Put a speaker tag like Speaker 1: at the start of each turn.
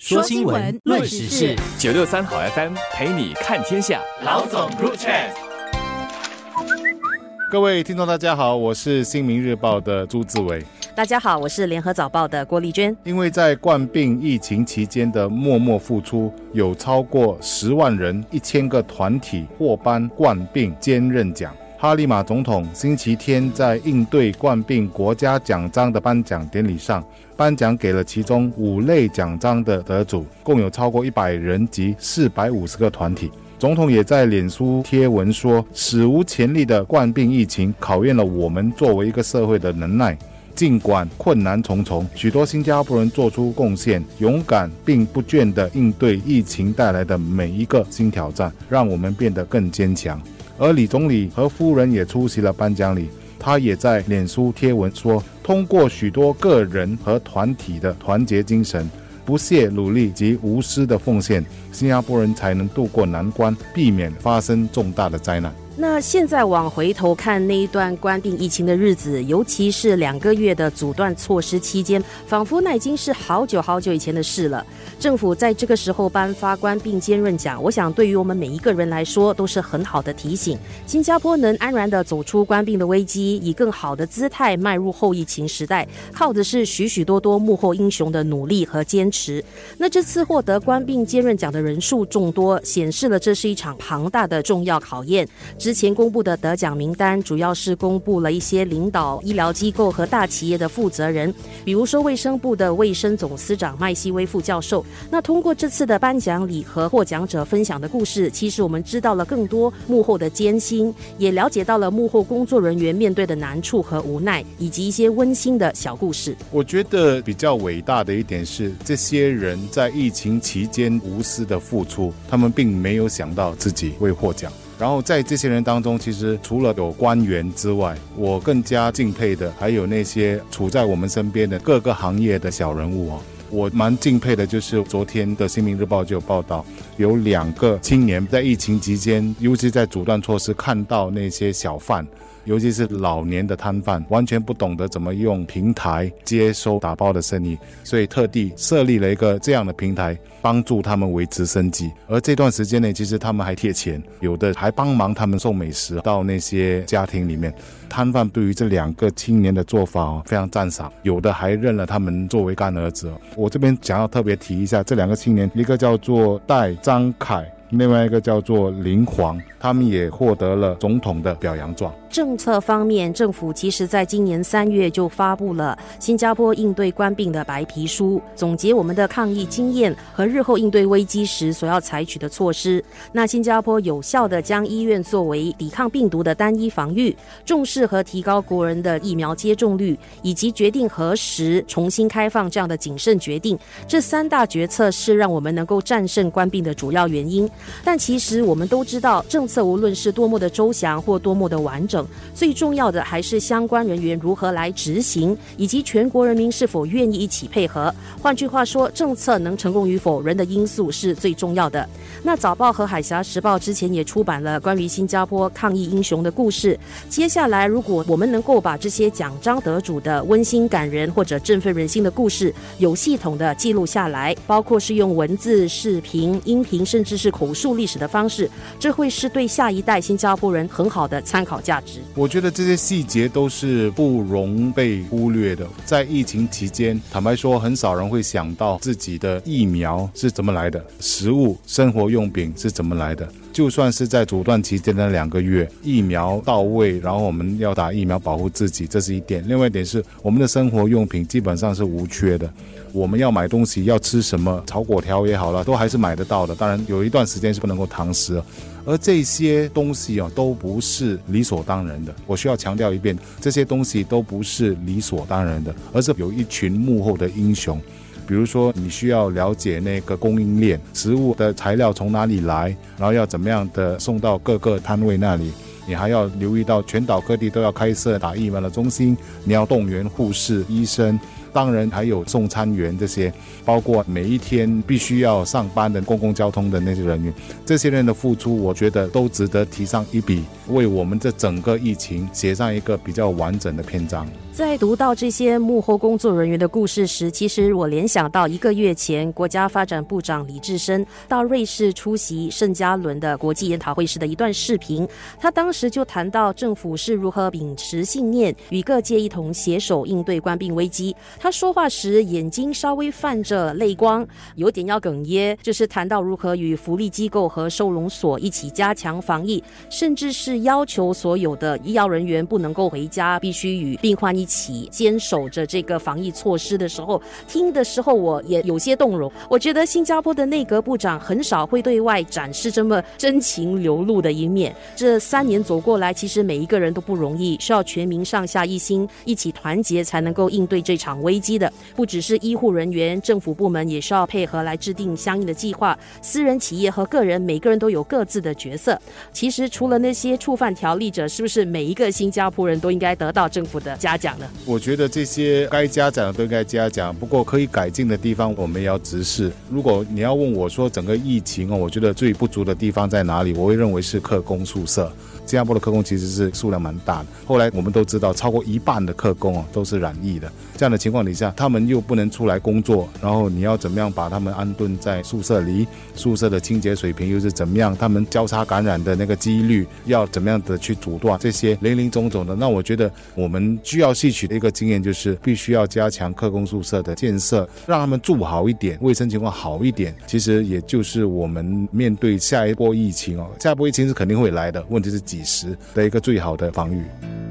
Speaker 1: 说新闻，论时事，
Speaker 2: 九六三好 FM 陪你看天下。
Speaker 1: 老总入场。
Speaker 3: 各位听众，大家好，我是新民日报的朱志伟。
Speaker 4: 大家好，我是联合早报的郭丽娟。
Speaker 3: 因为在冠病疫情期间的默默付出，有超过十万人、一千个团体获颁冠病坚韧奖。哈利马总统星期天在应对冠病国家奖章的颁奖典礼上，颁奖给了其中五类奖章的得主，共有超过一百人及四百五十个团体。总统也在脸书贴文说：“史无前例的冠病疫情考验了我们作为一个社会的能耐。尽管困难重重，许多新加坡人做出贡献，勇敢并不倦地应对疫情带来的每一个新挑战，让我们变得更坚强。”而李总理和夫人也出席了颁奖礼，他也在脸书贴文说：“通过许多个人和团体的团结精神、不懈努力及无私的奉献，新加坡人才能渡过难关，避免发生重大的灾难。”
Speaker 4: 那现在往回头看那一段关闭疫情的日子，尤其是两个月的阻断措施期间，仿佛那已经是好久好久以前的事了。政府在这个时候颁发关病兼任奖，我想对于我们每一个人来说都是很好的提醒。新加坡能安然的走出关病的危机，以更好的姿态迈入后疫情时代，靠的是许许多多幕后英雄的努力和坚持。那这次获得关病兼任奖的人数众多，显示了这是一场庞大的重要考验。之前公布的得奖名单，主要是公布了一些领导医疗机构和大企业的负责人，比如说卫生部的卫生总司长麦西威副教授。那通过这次的颁奖礼和获奖者分享的故事，其实我们知道了更多幕后的艰辛，也了解到了幕后工作人员面对的难处和无奈，以及一些温馨的小故事。
Speaker 3: 我觉得比较伟大的一点是，这些人在疫情期间无私的付出，他们并没有想到自己会获奖。然后在这些人当中，其实除了有官员之外，我更加敬佩的还有那些处在我们身边的各个行业的小人物哦。我蛮敬佩的，就是昨天的《新民日报》就有报道，有两个青年在疫情期间，尤其在阻断措施，看到那些小贩。尤其是老年的摊贩，完全不懂得怎么用平台接收打包的生意，所以特地设立了一个这样的平台，帮助他们维持生计。而这段时间内，其实他们还贴钱，有的还帮忙他们送美食到那些家庭里面。摊贩对于这两个青年的做法非常赞赏，有的还认了他们作为干儿子。我这边想要特别提一下这两个青年，一个叫做戴张凯，另外一个叫做林煌，他们也获得了总统的表扬状。
Speaker 4: 政策方面，政府其实在今年三月就发布了新加坡应对冠病的白皮书，总结我们的抗疫经验和日后应对危机时所要采取的措施。那新加坡有效的将医院作为抵抗病毒的单一防御，重视和提高国人的疫苗接种率，以及决定何时重新开放这样的谨慎决定。这三大决策是让我们能够战胜冠病的主要原因。但其实我们都知道，政策无论是多么的周详或多么的完整。最重要的还是相关人员如何来执行，以及全国人民是否愿意一起配合。换句话说，政策能成功与否，人的因素是最重要的。那早报和海峡时报之前也出版了关于新加坡抗疫英雄的故事。接下来，如果我们能够把这些奖章得主的温馨感人或者振奋人心的故事有系统的记录下来，包括是用文字、视频、音频，甚至是口述历史的方式，这会是对下一代新加坡人很好的参考价值。
Speaker 3: 我觉得这些细节都是不容被忽略的。在疫情期间，坦白说，很少人会想到自己的疫苗是怎么来的，食物、生活用品是怎么来的。就算是在阻断期间的两个月，疫苗到位，然后我们要打疫苗保护自己，这是一点。另外一点是，我们的生活用品基本上是无缺的。我们要买东西，要吃什么炒粿条也好了，都还是买得到的。当然，有一段时间是不能够堂食，而这些东西啊，都不是理所当然的。我需要强调一遍，这些东西都不是理所当然的，而是有一群幕后的英雄。比如说，你需要了解那个供应链，食物的材料从哪里来，然后要怎么样的送到各个摊位那里。你还要留意到，全岛各地都要开设打疫苗的中心，你要动员护士、医生，当然还有送餐员这些，包括每一天必须要上班的公共交通的那些人员，这些人的付出，我觉得都值得提上一笔，为我们这整个疫情写上一个比较完整的篇章。
Speaker 4: 在读到这些幕后工作人员的故事时，其实我联想到一个月前，国家发展部长李志深到瑞士出席圣加伦的国际研讨会时的一段视频。他当时就谈到政府是如何秉持信念，与各界一同携手应对官病危机。他说话时眼睛稍微泛着泪光，有点要哽咽，就是谈到如何与福利机构和收容所一起加强防疫，甚至是要求所有的医药人员不能够回家，必须与病患一。起坚守着这个防疫措施的时候，听的时候我也有些动容。我觉得新加坡的内阁部长很少会对外展示这么真情流露的一面。这三年走过来，其实每一个人都不容易，需要全民上下一心，一起团结才能够应对这场危危机的。不只是医护人员，政府部门也需要配合来制定相应的计划。私人企业和个人，每个人都有各自的角色。其实除了那些触犯条例者，是不是每一个新加坡人都应该得到政府的嘉奖呢？
Speaker 3: 我觉得这些该嘉奖的都应该嘉奖，不过可以改进的地方，我们也要直视。如果你要问我说整个疫情哦，我觉得最不足的地方在哪里？我会认为是客工宿舍。新加坡的客工其实是数量蛮大的。后来我们都知道，超过一半的客工啊都是染疫的。这样的情况况底下，他们又不能出来工作，然后你要怎么样把他们安顿在宿舍里？宿舍的清洁水平又是怎么样？他们交叉感染的那个几率要怎么样的去阻断？这些零零总总的，那我觉得我们需要吸取的一个经验就是，必须要加强客工宿舍的建设，让他们住好一点，卫生情况好一点。其实也就是我们面对下一波疫情哦，下一波疫情是肯定会来的，问题是几？时的一个最好的防御。